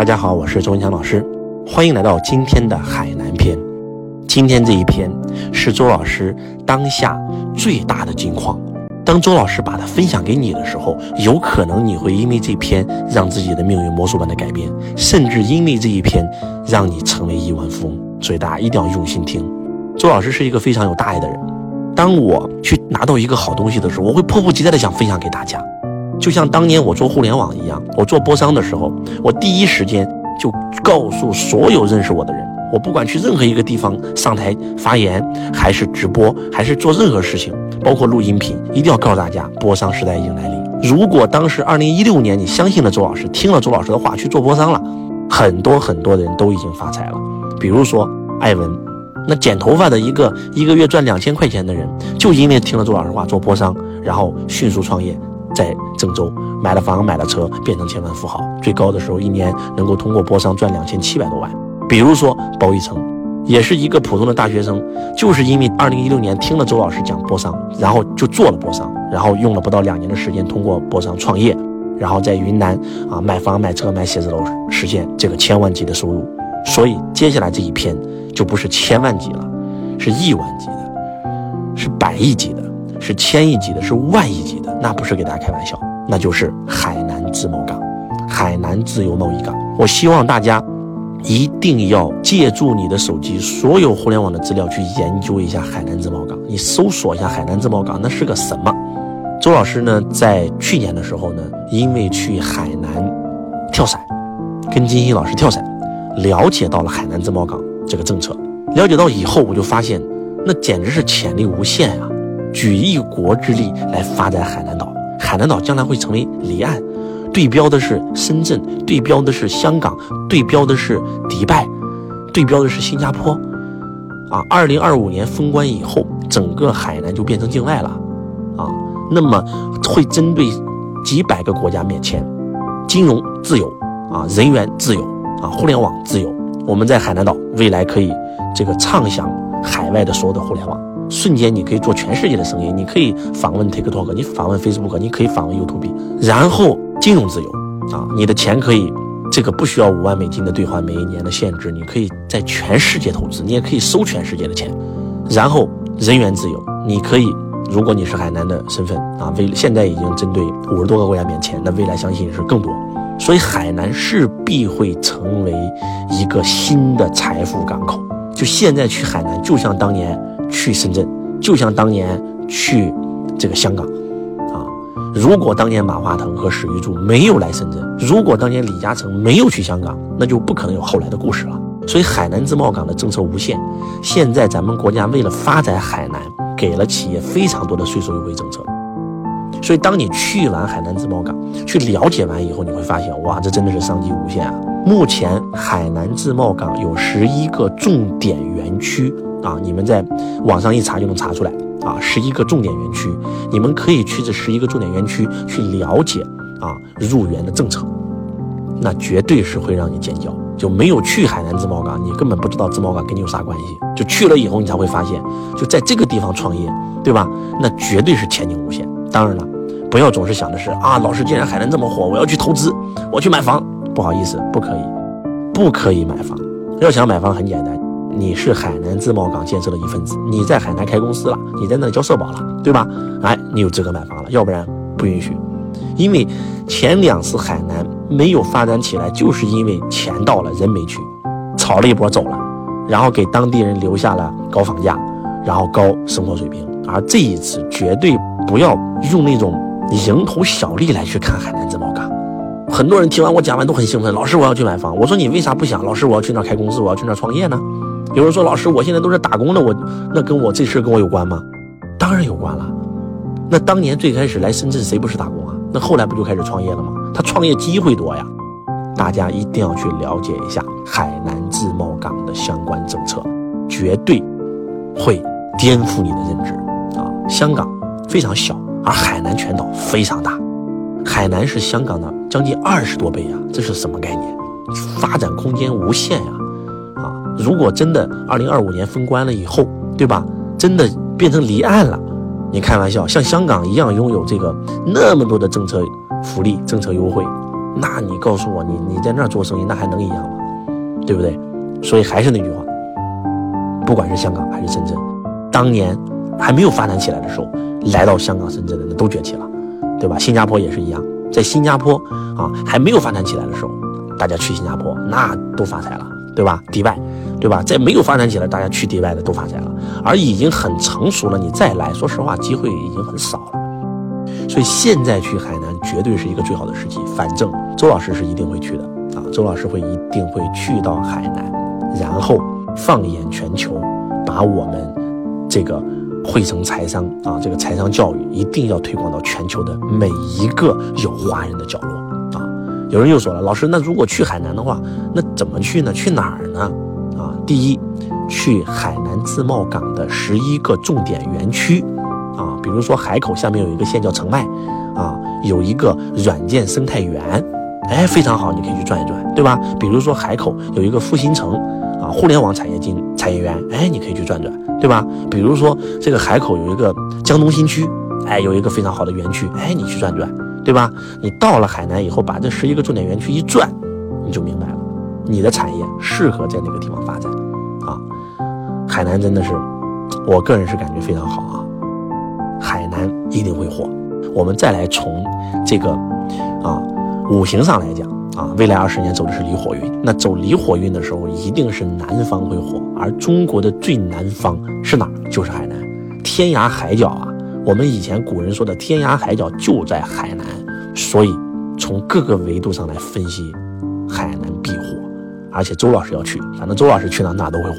大家好，我是周文强老师，欢迎来到今天的海南篇。今天这一篇是周老师当下最大的金矿。当周老师把它分享给你的时候，有可能你会因为这篇让自己的命运魔术般的改变，甚至因为这一篇让你成为亿万富翁。所以大家一定要用心听。周老师是一个非常有大爱的人。当我去拿到一个好东西的时候，我会迫不及待的想分享给大家。就像当年我做互联网一样，我做播商的时候，我第一时间就告诉所有认识我的人，我不管去任何一个地方上台发言，还是直播，还是做任何事情，包括录音频，一定要告诉大家，播商时代已经来临。如果当时二零一六年你相信了周老师，听了周老师的话去做播商了，很多很多人都已经发财了。比如说艾文，那剪头发的一个一个月赚两千块钱的人，就因为听了周老师话做播商，然后迅速创业。在郑州买了房买了车，变成千万富豪，最高的时候一年能够通过播商赚两千七百多万。比如说包一成，也是一个普通的大学生，就是因为二零一六年听了周老师讲播商，然后就做了播商，然后用了不到两年的时间通过播商创业，然后在云南啊买房买车买写字楼，实现这个千万级的收入。所以接下来这一篇就不是千万级了，是亿万级的，是百亿级的。是千亿级的，是万亿级的，那不是给大家开玩笑，那就是海南自贸港，海南自由贸易港。我希望大家一定要借助你的手机所有互联网的资料去研究一下海南自贸港。你搜索一下海南自贸港，那是个什么？周老师呢，在去年的时候呢，因为去海南跳伞，跟金星老师跳伞，了解到了海南自贸港这个政策。了解到以后，我就发现，那简直是潜力无限啊！举一国之力来发展海南岛，海南岛将来会成为离岸，对标的是深圳，对标的是香港，对标的是迪拜，对标的是新加坡。啊，二零二五年封关以后，整个海南就变成境外了，啊，那么会针对几百个国家免签，金融自由，啊，人员自由，啊，互联网自由。我们在海南岛未来可以这个畅享海外的所有的互联网。瞬间，你可以做全世界的生意，你可以访问 TikTok，你访问 Facebook，你可以访问 YouTube，然后金融自由啊，你的钱可以这个不需要五万美金的兑换每一年的限制，你可以在全世界投资，你也可以收全世界的钱，然后人员自由，你可以，如果你是海南的身份啊，未现在已经针对五十多个国家免签，那未来相信是更多，所以海南势必会成为一个新的财富港口。就现在去海南，就像当年。去深圳，就像当年去这个香港，啊，如果当年马化腾和史玉柱没有来深圳，如果当年李嘉诚没有去香港，那就不可能有后来的故事了。所以海南自贸港的政策无限，现在咱们国家为了发展海南，给了企业非常多的税收优惠政策。所以当你去完海南自贸港，去了解完以后，你会发现，哇，这真的是商机无限啊！目前海南自贸港有十一个重点园区。啊，你们在网上一查就能查出来啊，十一个重点园区，你们可以去这十一个重点园区去了解啊入园的政策，那绝对是会让你尖叫。就没有去海南自贸港，你根本不知道自贸港跟你有啥关系。就去了以后，你才会发现，就在这个地方创业，对吧？那绝对是前景无限。当然了，不要总是想的是啊，老师既然海南这么火，我要去投资，我去买房。不好意思，不可以，不可以买房。要想买房很简单。你是海南自贸港建设的一份子，你在海南开公司了，你在那里交社保了，对吧？哎，你有资格买房了，要不然不允许。因为前两次海南没有发展起来，就是因为钱到了人没去，炒了一波走了，然后给当地人留下了高房价，然后高生活水平。而这一次绝对不要用那种蝇头小利来去看海南自贸港。很多人听完我讲完都很兴奋，老师我要去买房。我说你为啥不想？老师我要去那开公司，我要去那创业呢？有人说：“老师，我现在都是打工的，我那跟我这事跟我有关吗？当然有关了。那当年最开始来深圳，谁不是打工啊？那后来不就开始创业了吗？他创业机会多呀。大家一定要去了解一下海南自贸港的相关政策，绝对会颠覆你的认知啊！香港非常小，而海南全岛非常大，海南是香港的将近二十多倍啊！这是什么概念？发展空间无限呀！”如果真的二零二五年封关了以后，对吧？真的变成离岸了，你开玩笑，像香港一样拥有这个那么多的政策福利、政策优惠，那你告诉我，你你在那儿做生意，那还能一样吗？对不对？所以还是那句话，不管是香港还是深圳，当年还没有发展起来的时候，来到香港、深圳的人都崛起了，对吧？新加坡也是一样，在新加坡啊还没有发展起来的时候，大家去新加坡那都发财了，对吧？迪拜，对吧？在没有发展起来，大家去迪拜的都发财了，而已经很成熟了，你再来说实话，机会已经很少了。所以现在去海南绝对是一个最好的时机。反正周老师是一定会去的啊，周老师会一定会去到海南，然后放眼全球，把我们这个汇成财商啊，这个财商教育一定要推广到全球的每一个有华人的角落啊。有人又说了，老师，那如果去海南的话，那怎么去呢？去哪儿呢？第一，去海南自贸港的十一个重点园区。啊，比如说海口下面有一个县叫澄迈，啊，有一个软件生态园，哎，非常好，你可以去转一转，对吧？比如说海口有一个复兴城，啊，互联网产业进产业园，哎，你可以去转转，对吧？比如说这个海口有一个江东新区，哎，有一个非常好的园区，哎，你去转转，对吧？你到了海南以后，把这十一个重点园区一转，你就明白了，你的产业适合在哪个地方发展，啊，海南真的是，我个人是感觉非常好啊。海南一定会火。我们再来从这个啊五行上来讲啊，未来二十年走的是离火运。那走离火运的时候，一定是南方会火。而中国的最南方是哪儿？就是海南，天涯海角啊。我们以前古人说的天涯海角就在海南，所以从各个维度上来分析，海南。而且周老师要去，反正周老师去哪哪都会火。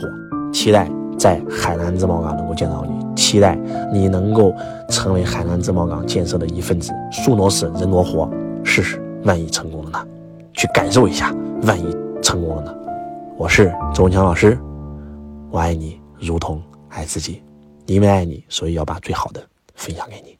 期待在海南自贸港能够见到你。期待你能够成为海南自贸港建设的一份子，树挪死，人挪活，试试，万一成功了呢？去感受一下，万一成功了呢？我是周文强老师，我爱你如同爱自己，因为爱你，所以要把最好的分享给你。